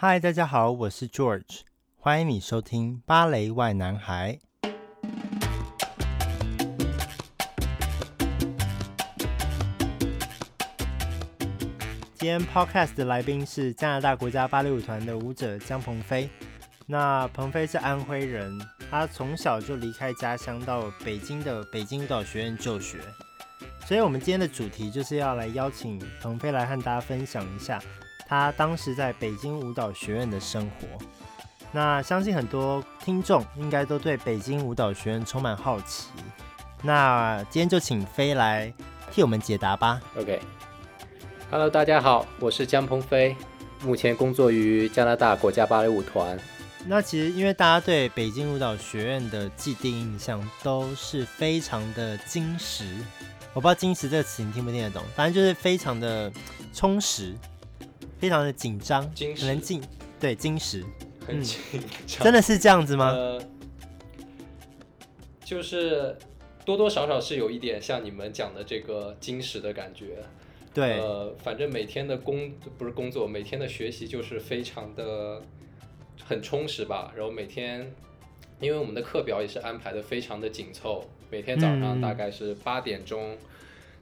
嗨，大家好，我是 George，欢迎你收听芭蕾外男孩。今天 Podcast 的来宾是加拿大国家芭蕾舞团的舞者江鹏飞。那鹏飞是安徽人，他从小就离开家乡到北京的北京舞蹈学院就学。所以，我们今天的主题就是要来邀请鹏飞来和大家分享一下。他当时在北京舞蹈学院的生活，那相信很多听众应该都对北京舞蹈学院充满好奇。那今天就请飞来替我们解答吧。OK，Hello，大家好，我是江鹏飞，目前工作于加拿大国家芭蕾舞团。那其实因为大家对北京舞蹈学院的既定印象都是非常的精实，我不知道“精实”这个词你听不听得懂，反正就是非常的充实。非常的紧张，可能紧，对，金石，很紧张，真的是这样子吗？呃，就是多多少少是有一点像你们讲的这个金石的感觉。对，呃，反正每天的工不是工作，每天的学习就是非常的很充实吧。然后每天，因为我们的课表也是安排的非常的紧凑，每天早上大概是八点钟。嗯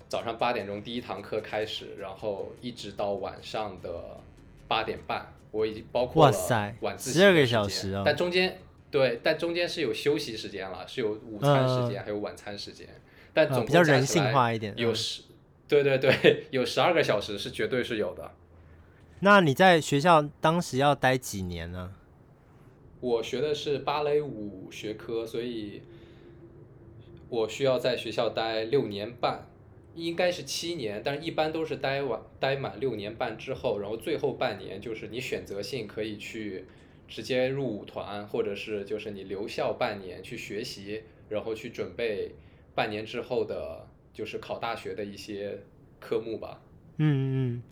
早上八点钟第一堂课开始，然后一直到晚上的八点半，我已经包括了晚自习十二个小时哦。但中间对，但中间是有休息时间了，是有午餐时间，嗯、还有晚餐时间。但总比较人性化一点，有十，对对对，有十二个小时是绝对是有的。那你在学校当时要待几年呢？我学的是芭蕾舞学科，所以我需要在学校待六年半。应该是七年，但是一般都是待完待满六年半之后，然后最后半年就是你选择性可以去直接入舞团，或者是就是你留校半年去学习，然后去准备半年之后的就是考大学的一些科目吧。嗯嗯，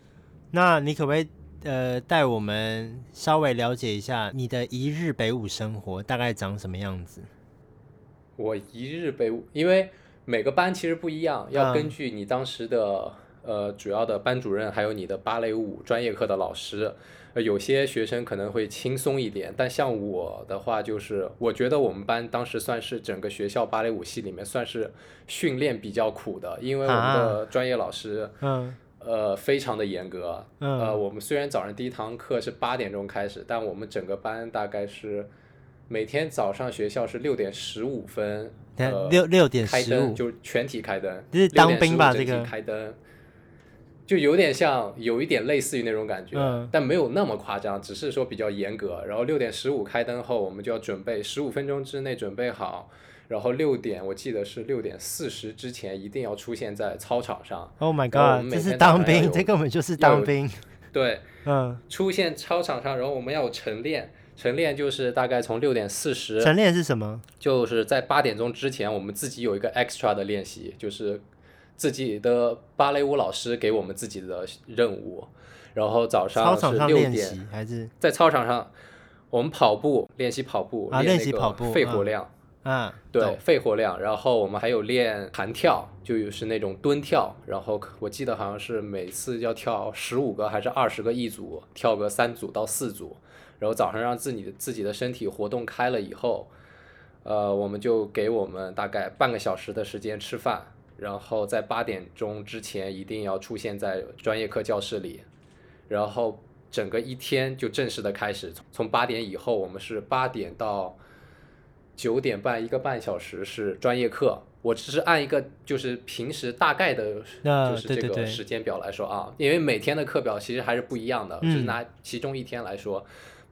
那你可不可以呃带我们稍微了解一下你的一日北舞生活大概长什么样子？我一日北舞，因为。每个班其实不一样，要根据你当时的、嗯、呃主要的班主任，还有你的芭蕾舞专业课的老师，呃，有些学生可能会轻松一点，但像我的话，就是我觉得我们班当时算是整个学校芭蕾舞系里面算是训练比较苦的，因为我们的专业老师，啊、嗯，呃，非常的严格，嗯，呃，我们虽然早上第一堂课是八点钟开始，但我们整个班大概是每天早上学校是六点十五分。六六点十五，开灯就全体开灯，这是当兵吧？这个开灯，就有点像，有一点类似于那种感觉，嗯、但没有那么夸张，只是说比较严格。然后六点十五开灯后，我们就要准备十五分钟之内准备好，然后六点，我记得是六点四十之前一定要出现在操场上。Oh my god！这是当兵，这根本就是当兵。对，嗯，出现操场上，然后我们要有晨练。晨练就是大概从六点四十。晨练是什么？就是在八点钟之前，我们自己有一个 extra 的练习，就是自己的芭蕾舞老师给我们自己的任务。然后早上是六点，还是在操场上，我们跑步练习跑步，啊，练习跑步，肺活量。啊，对，肺活量。然后我们还有练弹跳，就是那种蹲跳。然后我记得好像是每次要跳十五个还是二十个一组，跳个三组到四组。然后早上让自己的自己的身体活动开了以后，呃，我们就给我们大概半个小时的时间吃饭，然后在八点钟之前一定要出现在专业课教室里，然后整个一天就正式的开始。从八点以后，我们是八点到九点半，一个半小时是专业课。我只是按一个就是平时大概的，就是这个时间表来说啊，因为每天的课表其实还是不一样的，就是拿其中一天来说。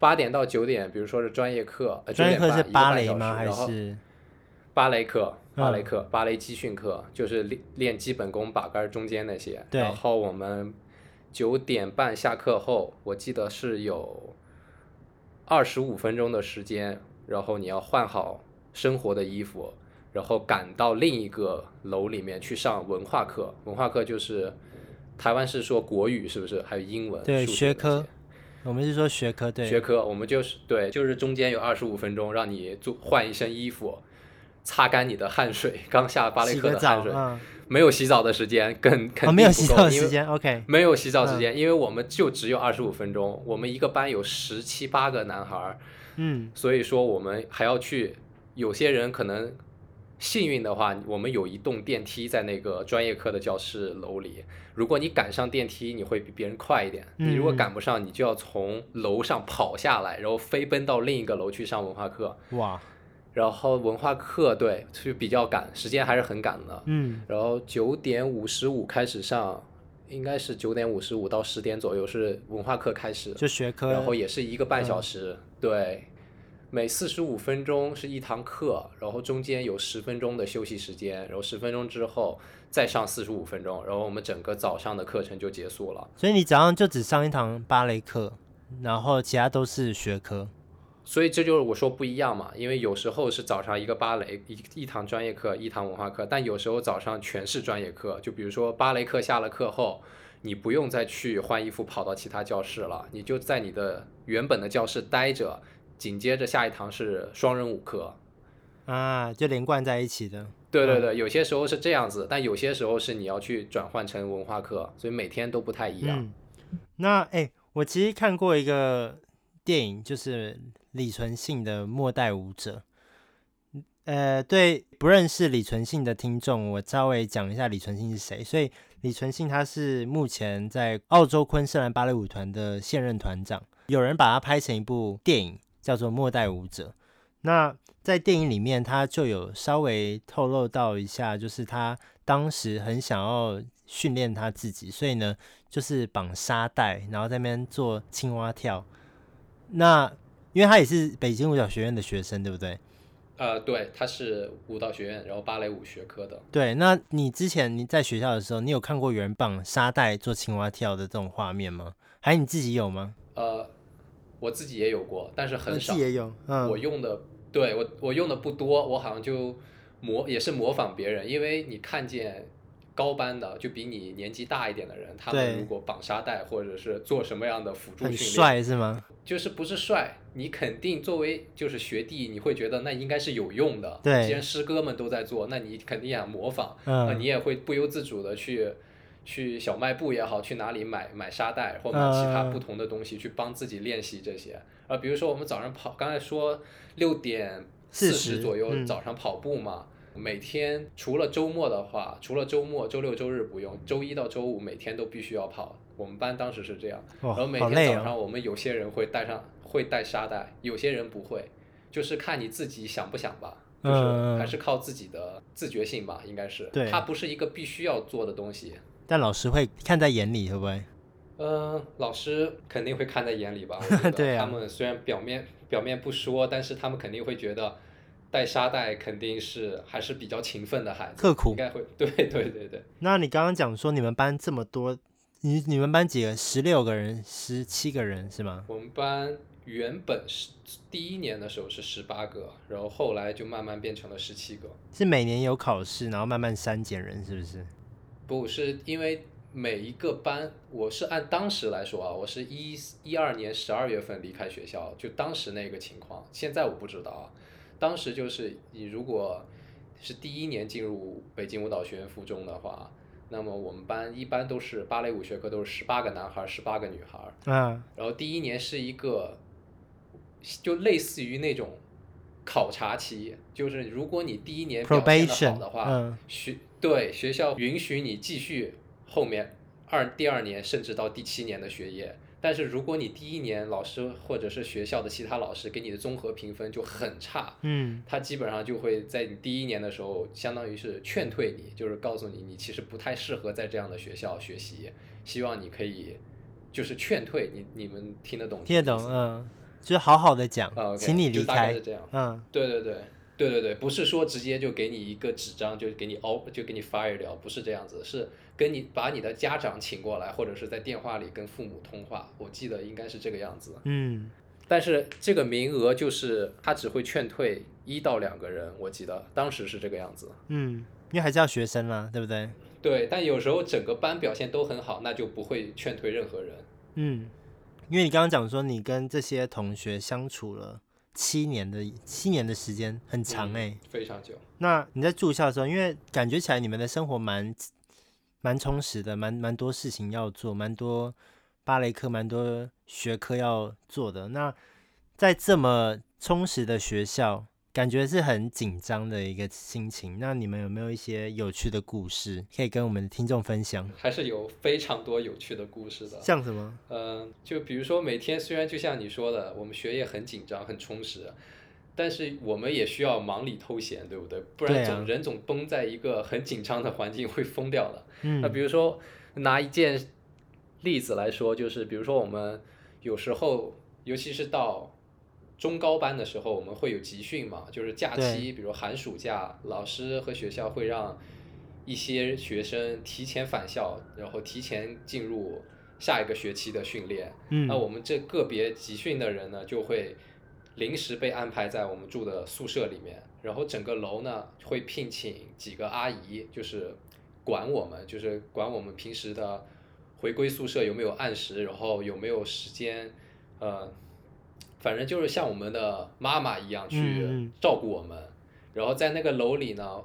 八点到九点，比如说是专业课，专业课是芭蕾吗？还是芭蕾课？芭蕾课，芭蕾基训课，就是练练基本功、把杆、中间那些。对。然后我们九点半下课后，我记得是有二十五分钟的时间，然后你要换好生活的衣服，然后赶到另一个楼里面去上文化课。文化课就是台湾是说国语，是不是？还有英文、对，学科。我们是说学科，对，学科，我们就是对，就是中间有二十五分钟，让你做换一身衣服，擦干你的汗水，刚下芭蕾课的汗水，没有洗澡的时间，更肯定不够，哦，没有洗澡时间，OK，没有洗澡时间，嗯，因为我们就只有二十五分钟，我们一个班有十七八个男孩，嗯，所以说我们还要去，有些人可能。幸运的话，我们有一栋电梯在那个专业课的教室楼里。如果你赶上电梯，你会比别人快一点。你如果赶不上，你就要从楼上跑下来，然后飞奔到另一个楼去上文化课。哇！然后文化课对，就比较赶，时间还是很赶的。嗯。然后九点五十五开始上，应该是九点五十五到十点左右是文化课开始。就学科。然后也是一个半小时，嗯、对。每四十五分钟是一堂课，然后中间有十分钟的休息时间，然后十分钟之后再上四十五分钟，然后我们整个早上的课程就结束了。所以你早上就只上一堂芭蕾课，然后其他都是学科。所以这就是我说不一样嘛，因为有时候是早上一个芭蕾一一堂专业课，一堂文化课，但有时候早上全是专业课。就比如说芭蕾课下了课后，你不用再去换衣服跑到其他教室了，你就在你的原本的教室待着。紧接着下一堂是双人舞课，啊，就连贯在一起的。对对对，有些时候是这样子，但有些时候是你要去转换成文化课，所以每天都不太一样。嗯、那哎，我其实看过一个电影，就是李存信的《末代舞者》。呃，对不认识李存信的听众，我稍微讲一下李存信是谁。所以李存信他是目前在澳洲昆士兰芭蕾舞团的现任团长，有人把他拍成一部电影。叫做《末代舞者》，那在电影里面，他就有稍微透露到一下，就是他当时很想要训练他自己，所以呢，就是绑沙袋，然后在那边做青蛙跳。那因为他也是北京舞蹈学院的学生，对不对？呃，对，他是舞蹈学院，然后芭蕾舞学科的。对，那你之前你在学校的时候，你有看过有人绑沙袋做青蛙跳的这种画面吗？还是你自己有吗？呃。我自己也有过，但是很少。我也有，嗯，我用的，对，我我用的不多，我好像就模也是模仿别人，因为你看见高班的就比你年纪大一点的人，他们如果绑沙袋或者是做什么样的辅助训练，很帅是吗？就是不是帅，你肯定作为就是学弟，你会觉得那应该是有用的。对，既然师哥们都在做，那你肯定想模仿，嗯，那你也会不由自主的去。去小卖部也好，去哪里买买沙袋或买其他不同的东西，去帮自己练习这些。啊，比如说我们早上跑，刚才说六点四十左右早上跑步嘛，每天除了周末的话，除了周末、周六、周日不用，周一到周五每天都必须要跑。我们班当时是这样，然后每天早上我们有些人会带上会带沙袋，有些人不会，就是看你自己想不想吧，就是还是靠自己的自觉性吧，应该是。对，它不是一个必须要做的东西。但老师会看在眼里，会不会？嗯、呃，老师肯定会看在眼里吧。对啊。他们虽然表面表面不说，但是他们肯定会觉得带沙袋肯定是还是比较勤奋的孩子，刻苦。应该会。对对对对。那你刚刚讲说你们班这么多，你你们班几个？十六个人，十七个人是吗？我们班原本是第一年的时候是十八个，然后后来就慢慢变成了十七个。是每年有考试，然后慢慢删减人，是不是？不是因为每一个班，我是按当时来说啊，我是一一二年十二月份离开学校，就当时那个情况。现在我不知道啊，当时就是你如果是第一年进入北京舞蹈学院附中的话，那么我们班一般都是芭蕾舞学科都是十八个男孩，十八个女孩。嗯。然后第一年是一个，就类似于那种考察期，就是如果你第一年表现的好的话，嗯、学。对，学校允许你继续后面二第二年甚至到第七年的学业，但是如果你第一年老师或者是学校的其他老师给你的综合评分就很差，嗯，他基本上就会在你第一年的时候，相当于是劝退你，就是告诉你你其实不太适合在这样的学校学习，希望你可以就是劝退你，你们听得懂？听得懂，嗯，就是好好的讲，啊 okay, 请你离开，大概是这样，嗯，对对对。对对对，不是说直接就给你一个纸张就给你 out 就给你 fire 掉，不是这样子，是跟你把你的家长请过来，或者是在电话里跟父母通话。我记得应该是这个样子。嗯，但是这个名额就是他只会劝退一到两个人，我记得当时是这个样子。嗯，因为还是要学生啦，对不对？对，但有时候整个班表现都很好，那就不会劝退任何人。嗯，因为你刚刚讲说你跟这些同学相处了七年的七年的时间，很长哎、欸，非常久。那你在住校的时候，因为感觉起来你们的生活蛮蛮充实的，蛮蛮多事情要做，蛮多芭蕾课，蛮多学科要做的。那在这么充实的学校，感觉是很紧张的一个心情。那你们有没有一些有趣的故事可以跟我们的听众分享？还是有非常多有趣的故事的。像什么？嗯，就比如说每天虽然就像你说的，我们学业很紧张、很充实，但是我们也需要忙里偷闲，对不对？不然总人总绷在一个很紧张的环境会疯掉的。嗯。那比如说拿一件例子来说，就是比如说我们有时候，尤其是到中高班的时候，我们会有集训嘛，就是假期，比如寒暑假，老师和学校会让一些学生提前返校，然后提前进入下一个学期的训练。嗯，那我们这个别集训的人呢，就会临时被安排在我们住的宿舍里面，然后整个楼呢会聘请几个阿姨，就是管我们，就是管我们平时的回归宿舍有没有按时，然后有没有时间，呃。反正就是像我们的妈妈一样去照顾我们，嗯、然后在那个楼里呢，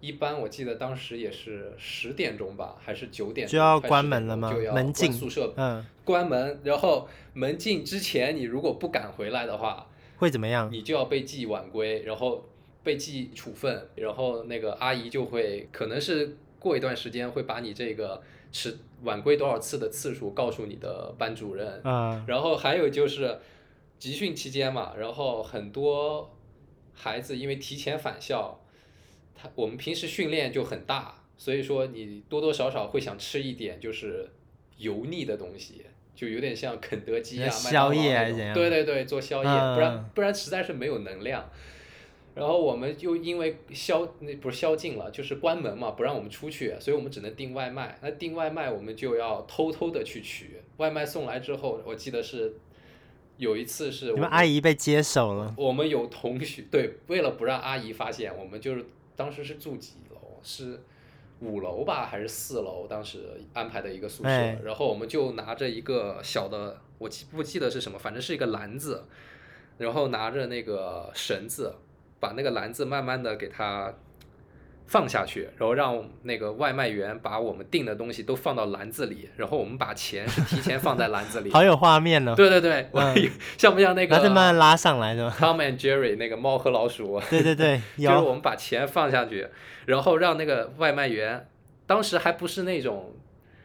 一般我记得当时也是十点钟吧，还是九点钟就要关门了吗？就要门禁宿舍，嗯，关门，然后门禁之前你如果不敢回来的话，会怎么样？你就要被记晚归，然后被记处分，然后那个阿姨就会可能是过一段时间会把你这个迟晚归多少次的次数告诉你的班主任，嗯，然后还有就是。集训期间嘛，然后很多孩子因为提前返校，他我们平时训练就很大，所以说你多多少少会想吃一点就是油腻的东西，就有点像肯德基啊、麦当劳对对对，做宵夜，嗯、不然不然实在是没有能量。然后我们就因为宵那不是宵禁了，就是关门嘛，不让我们出去，所以我们只能订外卖。那订外卖我们就要偷偷的去取，外卖送来之后，我记得是。有一次是我们，你们阿姨被接手了。我们有同学对，为了不让阿姨发现，我们就是当时是住几楼？是五楼吧，还是四楼？当时安排的一个宿舍，哎、然后我们就拿着一个小的，我记不记得是什么，反正是一个篮子，然后拿着那个绳子，把那个篮子慢慢的给它。放下去，然后让那个外卖员把我们订的东西都放到篮子里，然后我们把钱是提前放在篮子里。好有画面呢、哦。对对对，嗯、像不像那个？然后慢慢拉上来的。Tom and Jerry 那个猫和老鼠。对对对，就是我们把钱放下去，然后让那个外卖员，当时还不是那种，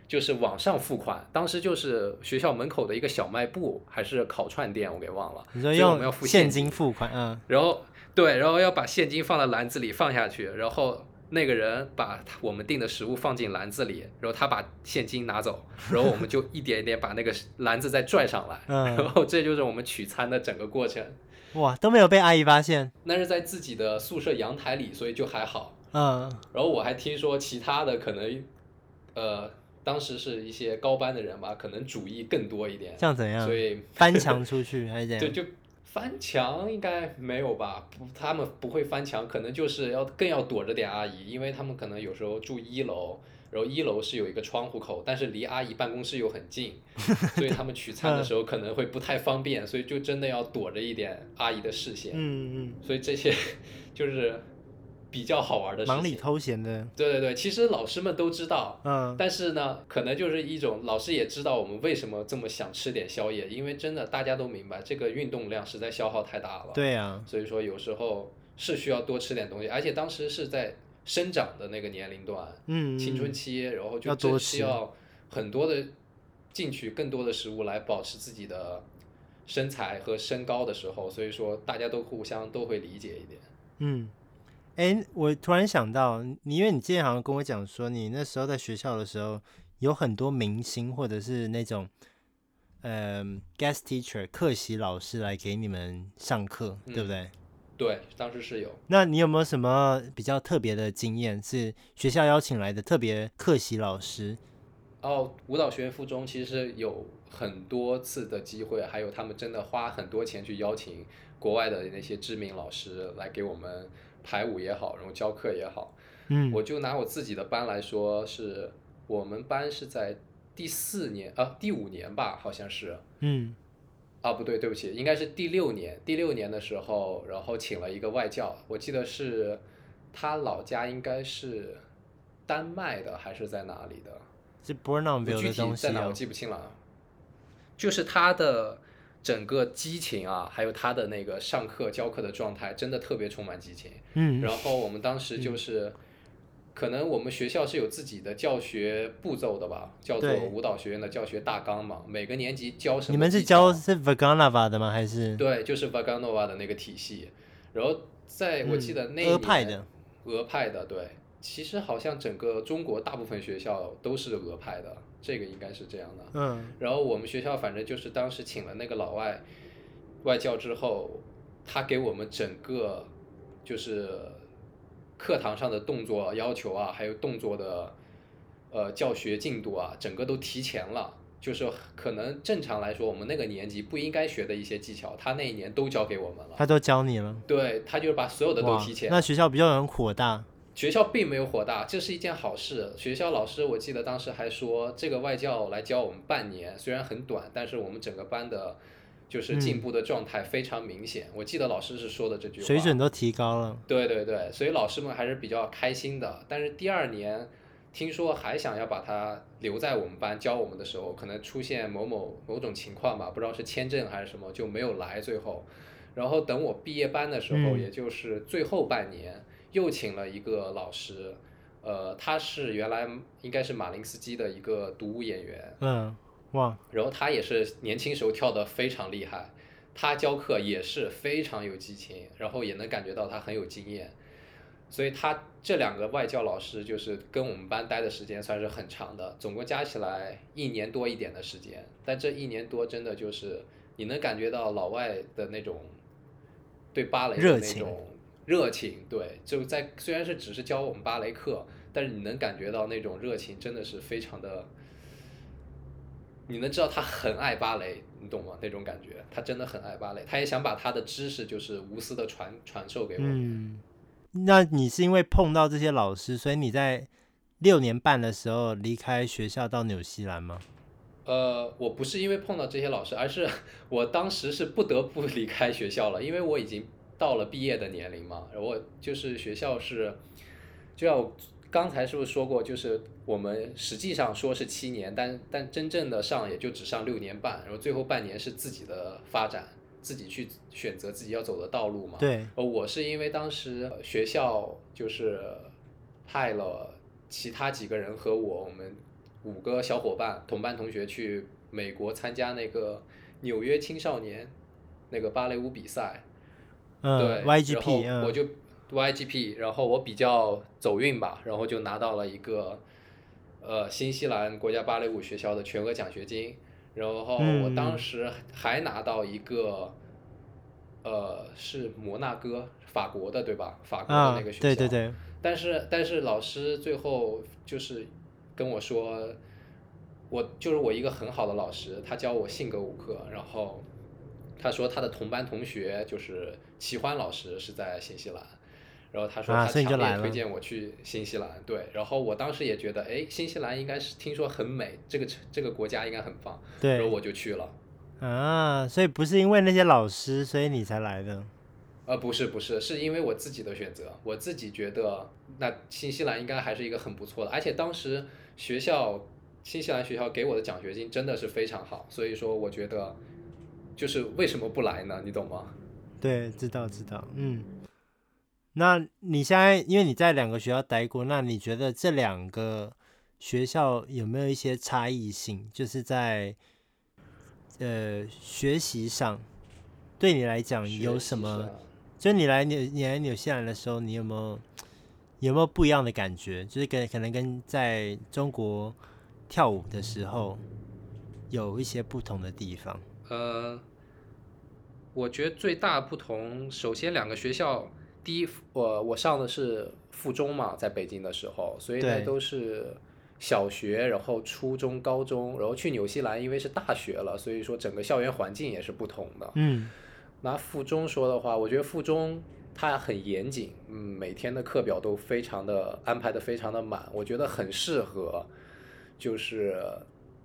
就是网上付款，当时就是学校门口的一个小卖部，还是烤串店，我给忘了。你说用现金付款，嗯。然后对，然后要把现金放在篮子里放下去，然后。那个人把我们订的食物放进篮子里，然后他把现金拿走，然后我们就一点一点把那个篮子再拽上来，嗯、然后这就是我们取餐的整个过程。哇，都没有被阿姨发现。那是在自己的宿舍阳台里，所以就还好。嗯。然后我还听说其他的可能，呃，当时是一些高班的人吧，可能主意更多一点。像怎样？所以翻墙出去还是怎样？对，就。翻墙应该没有吧？不，他们不会翻墙，可能就是要更要躲着点阿姨，因为他们可能有时候住一楼，然后一楼是有一个窗户口，但是离阿姨办公室又很近，所以他们取餐的时候可能会不太方便，所以就真的要躲着一点阿姨的视线。嗯嗯。所以这些 就是。比较好玩的事情，忙里偷闲的。对对对，其实老师们都知道，嗯，但是呢，可能就是一种老师也知道我们为什么这么想吃点宵夜，因为真的大家都明白这个运动量实在消耗太大了。对呀、啊，所以说有时候是需要多吃点东西，而且当时是在生长的那个年龄段，嗯，青春期，然后就真需要很多的进去更多的食物来保持自己的身材和身高的时候，所以说大家都互相都会理解一点，嗯。哎，我突然想到，你因为你之前好像跟我讲说，你那时候在学校的时候，有很多明星或者是那种，呃，guest teacher 客席老师来给你们上课，嗯、对不对？对，当时是有。那你有没有什么比较特别的经验，是学校邀请来的特别客席老师？哦，舞蹈学院附中其实有很多次的机会，还有他们真的花很多钱去邀请国外的那些知名老师来给我们。排舞也好，然后教课也好，嗯，我就拿我自己的班来说，是我们班是在第四年啊，第五年吧，好像是，嗯，啊，不对，对不起，应该是第六年。第六年的时候，然后请了一个外教，我记得是他老家应该是丹麦的还是在哪里的？具体在哪我记不清了。就是他的整个激情啊，还有他的那个上课教课的状态，真的特别充满激情。嗯。然后我们当时就是。可能我们学校是有自己的教学步骤的吧，叫做舞蹈学院的教学大纲嘛。每个年级教什么？你们是教是 Vaganova 的吗？还是？对，就是 Vaganova 的那个体系。然后在我记得那俄派的，俄派的对。其实好像整个中国大部分学校都是俄派的，这个应该是这样的。嗯。然后我们学校反正就是当时请了那个老外外教之后，他给我们整个就是。课堂上的动作要求啊，还有动作的，呃，教学进度啊，整个都提前了。就是可能正常来说，我们那个年级不应该学的一些技巧，他那一年都教给我们了。他都教你了。对，他就是把所有的都提前。那学校比较很火大。学校并没有火大，这是一件好事。学校老师我记得当时还说，这个外教来教我们半年，虽然很短，但是我们整个班的。就是进步的状态非常明显，嗯，我记得老师是说的这句话，水准都提高了。对对对，所以老师们还是比较开心的。但是第二年，听说还想要把他留在我们班教我们的时候，可能出现某某某种情况吧，不知道是签证还是什么，就没有来。最后，然后等我毕业班的时候，嗯，也就是最后半年，又请了一个老师，呃，他是原来应该是马林斯基的一个独舞演员。嗯。哇，然后他也是年轻时候跳得非常厉害，他教课也是非常有激情，然后也能感觉到他很有经验，所以他这两个外教老师就是跟我们班待的时间算是很长的，总共加起来一年多一点的时间，但这一年多真的就是你能感觉到老外的那种对芭蕾的那种热情，对，就在虽然是只是教我们芭蕾课，但是你能感觉到那种热情真的是非常的。你能知道他很爱芭蕾，你懂吗？那种感觉，他真的很爱芭蕾，他也想把他的知识就是无私的传传授给我。嗯，那你是因为碰到这些老师，所以你在六年半的时候离开学校到纽西兰吗？呃，我不是因为碰到这些老师，而是 我当时是不得不离开学校了，因为我已经到了毕业的年龄嘛。我就是学校是就要。刚才是不是说过，就是我们实际上说是七年，但但真正的上也就只上六年半，然后最后半年是自己的发展，自己去选择自己要走的道路嘛。对。而我是因为当时学校就是派了其他几个人和我，我们五个小伙伴同班同学去美国参加那个纽约青少年那个芭蕾舞比赛。嗯。对。YGP。然后我就。YGP，然后我比较走运吧，然后就拿到了一个，呃，新西兰国家芭蕾舞学校的全额奖学金，然后我当时还拿到一个，嗯、呃，是摩纳哥，法国的对吧？法国的那个学校。啊、对对对。但是但是老师最后就是跟我说，我就是我一个很好的老师，他教我性格舞课，然后他说他的同班同学就是齐欢老师是在新西兰。然后他说他强烈推荐我去新西兰，啊、对，然后我当时也觉得，哎，新西兰应该是听说很美，这个这个国家应该很棒，对，然后我就去了。啊，所以不是因为那些老师，所以你才来的？呃，不是不是，是因为我自己的选择，我自己觉得那新西兰应该还是一个很不错的，而且当时学校新西兰学校给我的奖学金真的是非常好，所以说我觉得就是为什么不来呢？你懂吗？对，知道知道，嗯。那你现在，因为你在两个学校待过，那你觉得这两个学校有没有一些差异性？就是在呃学习上，对你来讲有什么？就你来纽你来纽西兰的时候，你有没有有没有不一样的感觉？就是跟可能跟在中国跳舞的时候有一些不同的地方。呃，我觉得最大不同，首先两个学校。第一，我我上的是附中嘛，在北京的时候，所以呢都是小学，然后初中、高中，然后去纽西兰，因为是大学了，所以说整个校园环境也是不同的。嗯，拿附中说的话，我觉得附中它很严谨，嗯，每天的课表都非常的安排的非常的满，我觉得很适合，就是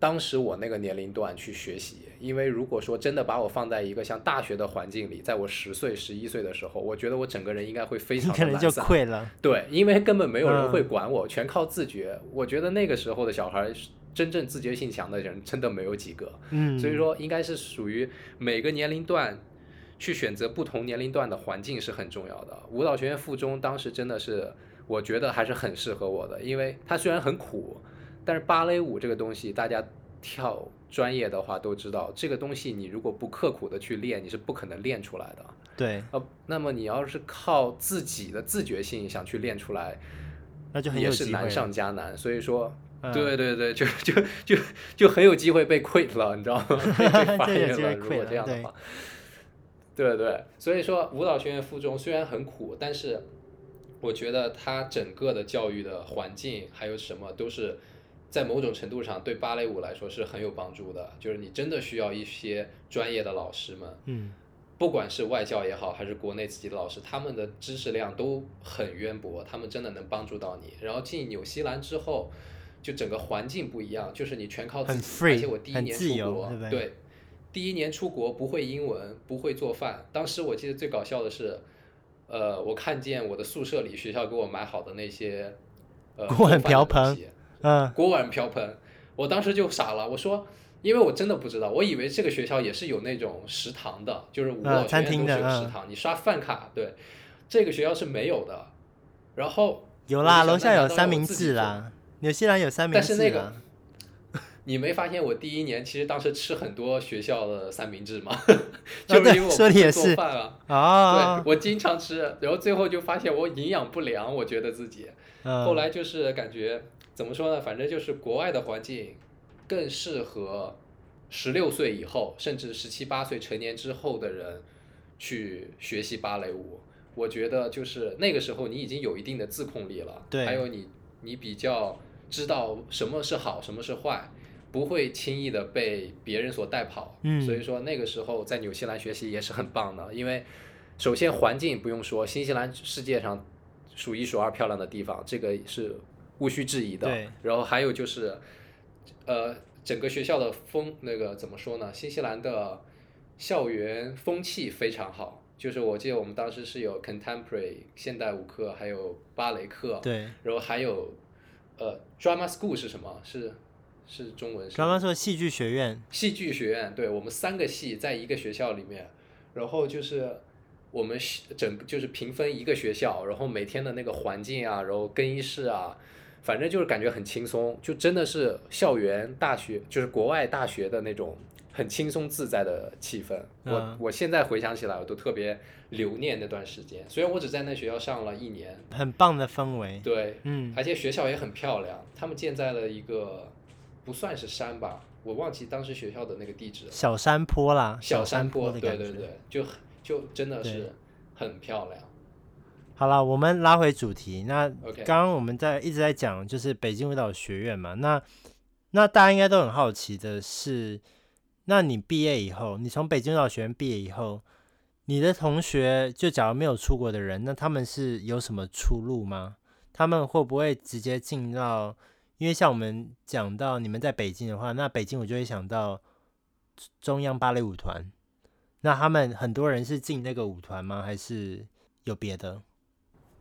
当时我那个年龄段去学习，因为如果说真的把我放在一个像大学的环境里，在我十岁、十一岁的时候，我觉得我整个人应该会非常的懒散。可能就溃了。对，因为根本没有人会管我，嗯、全靠自觉。我觉得那个时候的小孩，真正自觉性强的人真的没有几个。嗯，所以说应该是属于每个年龄段去选择不同年龄段的环境是很重要的。舞蹈学院附中当时真的是，我觉得还是很适合我的，因为它虽然很苦。但是芭蕾舞这个东西，大家跳专业的话都知道，这个东西你如果不刻苦的去练，你是不可能练出来的。对。呃，那么你要是靠自己的自觉性想去练出来，那就。也是难上加难。所以说，嗯、对对对，就就就就很有机会被 quit 了，你知道吗？被 fire 了。如果这样的话，对，对对。所以说，舞蹈学院附中虽然很苦，但是我觉得它整个的教育的环境还有什么都是。在某种程度上，对芭蕾舞来说是很有帮助的。就是你真的需要一些专业的老师们，嗯，不管是外教也好，还是国内自己的老师，他们的知识量都很渊博，他们真的能帮助到你。然后进纽西兰之后，就整个环境不一样，就是你全靠自己。而且我第一年出国，对，第一年出国不会英文，不会做饭。当时我记得最搞笑的是，呃，我看见我的宿舍里学校给我买好的那些，呃，锅碗瓢盆。嗯，锅碗瓢盆，我当时就傻了。我说，因为我真的不知道，我以为这个学校也是有那种食堂的，就是舞蹈学院都是有食堂，嗯、你刷饭卡。对，这个学校是没有的。然后有啦，楼下有三明治啦，纽西兰有三明治。但是那个，你没发现我第一年其实当时吃很多学校的三明治吗？哦、就是因为我不做饭啊。啊。对，我经常吃，然后最后就发现我营养不良，我觉得自己。嗯、后来就是感觉。怎么说呢？反正就是国外的环境更适合十六岁以后，甚至十七八岁成年之后的人去学习芭蕾舞。我觉得就是那个时候你已经有一定的自控力了，对，还有你你比较知道什么是好，什么是坏，不会轻易的被别人所带跑。嗯，所以说那个时候在纽西兰学习也是很棒的，因为首先环境不用说，新西兰世界上数一数二漂亮的地方，这个是。毋需质疑的，然后还有就是，呃，整个学校的风那个怎么说呢？新西兰的校园风气非常好，就是我记得我们当时是有 contemporary 现代舞课，还有芭蕾课，对，然后还有呃 drama school 是什么？是是中文是？刚刚说戏剧学院。戏剧学院，对，我们三个系在一个学校里面，然后就是。我们整就是平分一个学校，然后每天的那个环境啊，然后更衣室啊，反正就是感觉很轻松，就真的是校园大学，就是国外大学的那种很轻松自在的气氛。嗯、我我现在回想起来，我都特别留念那段时间。虽然我只在那学校上了一年，很棒的氛围。对，嗯，而且学校也很漂亮，他们建在了一个不算是山吧，我忘记当时学校的那个地址了。小山坡啦，小山坡对对对，就很。就真的是很漂亮。好了，我们拉回主题。那刚刚我们在一直在讲，就是北京舞蹈学院嘛。那那大家应该都很好奇的是，那你毕业以后，你从北京舞蹈学院毕业以后，你的同学就假如没有出国的人，那他们是有什么出路吗？他们会不会直接进到？因为像我们讲到你们在北京的话，那北京我就会想到中央芭蕾舞团。那他们很多人是进那个舞团吗？还是有别的？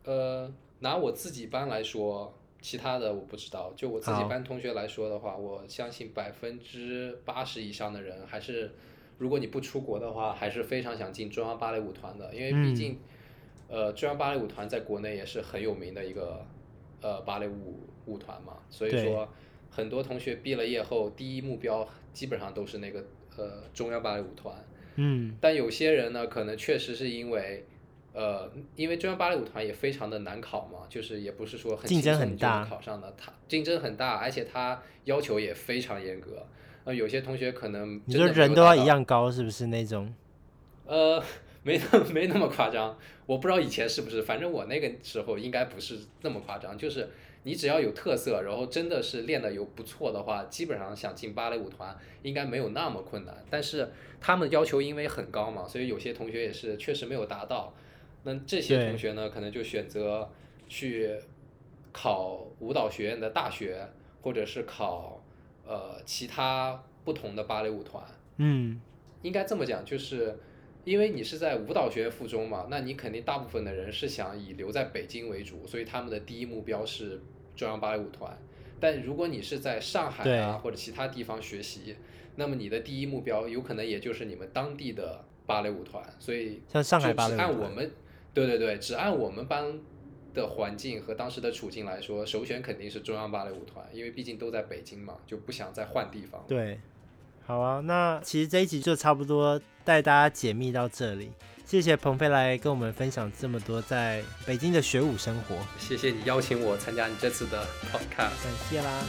呃，拿我自己班来说，其他的我不知道。就我自己班同学来说的话，我相信百分之八十以上的人还是，如果你不出国的话，还是非常想进中央芭蕾舞团的。因为毕竟，嗯、呃，中央芭蕾舞团在国内也是很有名的一个呃芭蕾舞舞团嘛。所以说，很多同学毕了业后，第一目标基本上都是那个呃中央芭蕾舞团。嗯，但有些人呢，可能确实是因为，呃，因为中央芭蕾舞团也非常的难考嘛，就是也不是说很竞争就能考上的，它竞争很大，而且它要求也非常严格。呃，有些同学可能你说人都要一样高，是不是那种？呃，没那没那么夸张，我不知道以前是不是，反正我那个时候应该不是那么夸张，就是。你只要有特色，然后真的是练的有不错的话，基本上想进芭蕾舞团应该没有那么困难。但是他们要求因为很高嘛，所以有些同学也是确实没有达到。那这些同学呢，可能就选择去考舞蹈学院的大学，或者是考呃其他不同的芭蕾舞团。嗯，应该这么讲，就是因为你是在舞蹈学院附中嘛，那你肯定大部分的人是想以留在北京为主，所以他们的第一目标是中央芭蕾舞团。但如果你是在上海啊或者其他地方学习，那么你的第一目标有可能也就是你们当地的芭蕾舞团。所以像上海芭蕾舞团，按我们，对对对，只按我们班的环境和当时的处境来说，首选肯定是中央芭蕾舞团，因为毕竟都在北京嘛，就不想再换地方。对，好啊，那其实这一集就差不多带大家解密到这里。谢谢鹏飞来跟我们分享这么多在北京的学舞生活。谢谢你邀请我参加你这次的 podcast。感谢啦。